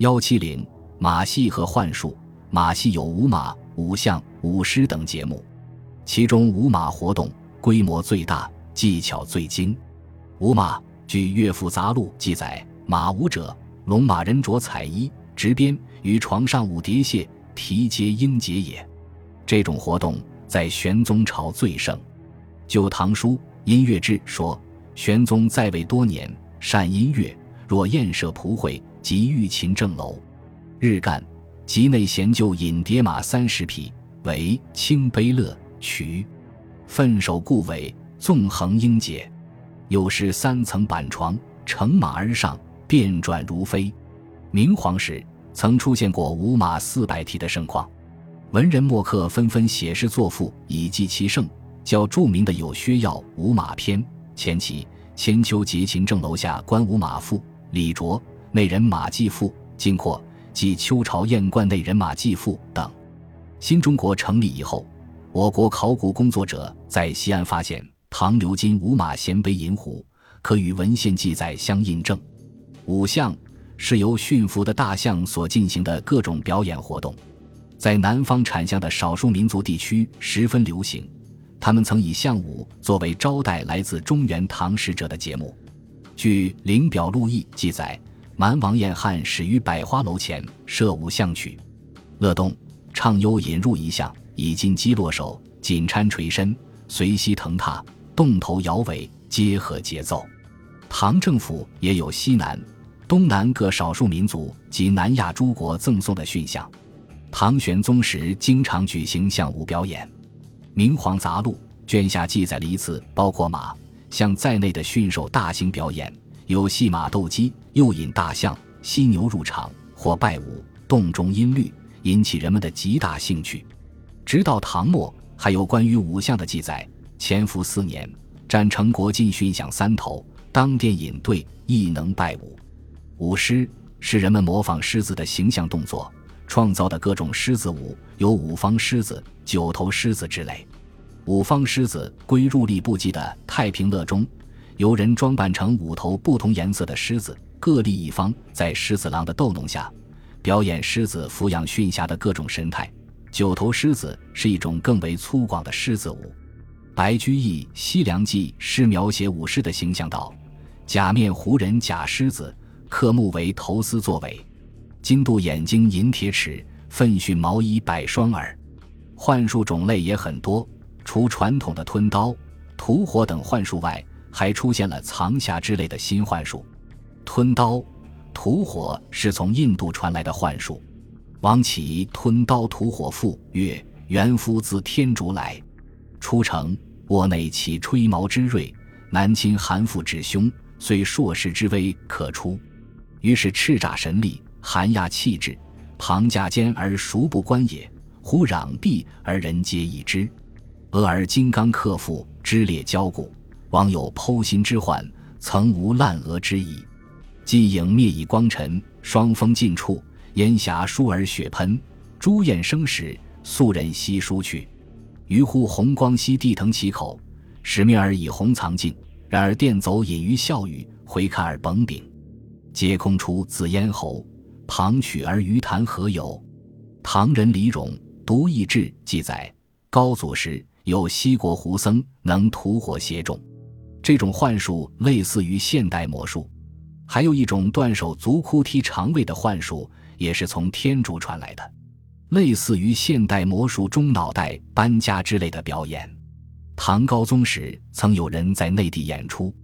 幺七零马戏和幻术，马戏有舞马、舞象、舞狮等节目，其中舞马活动规模最大，技巧最精。舞马，据《乐府杂录》记载，马舞者，龙马人着彩衣，执鞭，于床上舞蝶蟹，提接英杰也。这种活动在玄宗朝最盛。就《唐书·音乐志》说，玄宗在位多年，善音乐，若宴设蒲会，及御琴正楼，日干，集内闲就引蝶马三十匹，为清悲乐曲，奋手固尾，纵横英杰。有时三层板床，乘马而上，变转如飞。明皇时曾出现过五马四百蹄的盛况，文人墨客纷纷写诗作赋以记其盛。较著名的有薛耀《五马篇》，前期千秋节秦正楼下观五马赋，李卓内人马继父，金括即秋朝宴观内人马继父等。新中国成立以后，我国考古工作者在西安发现唐鎏金五马衔杯银壶，可与文献记载相印证。五象是由驯服的大象所进行的各种表演活动，在南方产象的少数民族地区十分流行。他们曾以象舞作为招待来自中原唐使者的节目。据《灵表录议》记载，蛮王彦翰始于百花楼前设舞象曲，乐动畅幽引入一项，以金鸡落手，锦搀垂身，随膝腾踏，动头摇尾，皆合节奏。唐政府也有西南、东南各少数民族及南亚诸国赠送的驯象。唐玄宗时经常举行象舞表演。《明皇杂录》卷下记载了一次包括马、象在内的驯兽大型表演，有戏马斗鸡，诱引大象、犀牛入场或拜舞，动中音律，引起人们的极大兴趣。直到唐末，还有关于舞象的记载。乾伏四年，战成国进驯象三头，当殿引队，亦能拜舞。舞狮是人们模仿狮子的形象动作。创造的各种狮子舞有五方狮子、九头狮子之类。五方狮子归入吏部记的《太平乐》中，由人装扮成五头不同颜色的狮子，各立一方，在狮子郎的逗弄下，表演狮子抚养驯侠的各种神态。九头狮子是一种更为粗犷的狮子舞。白居易《西凉记》诗描写舞狮的形象道：“假面胡人假狮子，刻木为头丝作尾。”金镀眼睛银铁齿，奋训毛衣百双耳。幻术种类也很多，除传统的吞刀、吐火等幻术外，还出现了藏匣之类的新幻术。吞刀、吐火是从印度传来的幻术。王启《吞刀吐火赋》曰：“元夫自天竺来，出城卧内起吹毛之锐，南侵韩父之凶，虽硕士之威可出。”于是叱咤神力。寒压气质，庞驾坚而孰不观也？忽攘臂而人皆已之。俄而金刚克父，肢裂交固。王有剖心之患，曾无烂额之意。既影灭以光尘，霜风尽处，烟霞疏而雪喷。朱焰生时，素人悉疏去。于乎红光兮地腾其口，使命而以红藏镜。然而电走隐于笑语，回看而绷柄，皆空出自咽喉。旁取而鱼谈何有？唐人李荣《独异志》记载，高祖时有西国胡僧能吐火携众。这种幻术类似于现代魔术。还有一种断手足哭踢肠胃的幻术，也是从天竺传来的，类似于现代魔术中脑袋搬家之类的表演。唐高宗时曾有人在内地演出。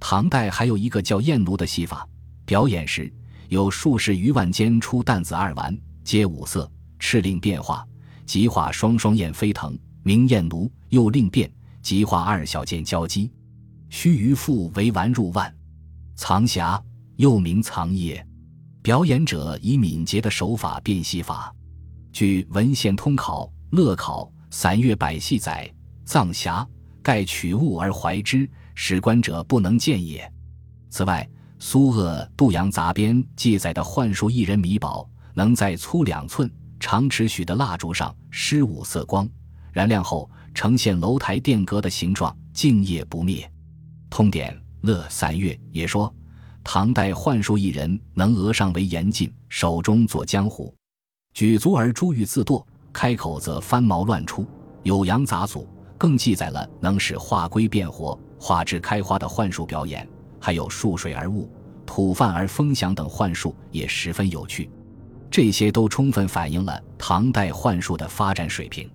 唐代还有一个叫燕奴的戏法，表演时。有数十余万间出弹子二丸，皆五色，敕令变化，即化双双燕飞腾，名燕奴；又令变，即化二小剑交击，须臾复为丸入腕，藏匣，又名藏掖。表演者以敏捷的手法变戏法。据《文献通考·乐考·散乐百戏》载，藏匣盖取物而怀之，使观者不能见也。此外。苏鄂《杜阳杂编》记载的幻术艺人米宝，能在粗两寸、长尺许的蜡烛上施五色光，燃亮后呈现楼台殿阁的形状，敬业不灭。通典·乐散乐也说，唐代幻术一人能额上为严禁，手中作江湖，举足而珠玉自堕，开口则翻毛乱出，有阳杂组。更记载了能使化龟变活、化枝开花的幻术表演，还有数水而雾、吐饭而风响等幻术，也十分有趣。这些都充分反映了唐代幻术的发展水平。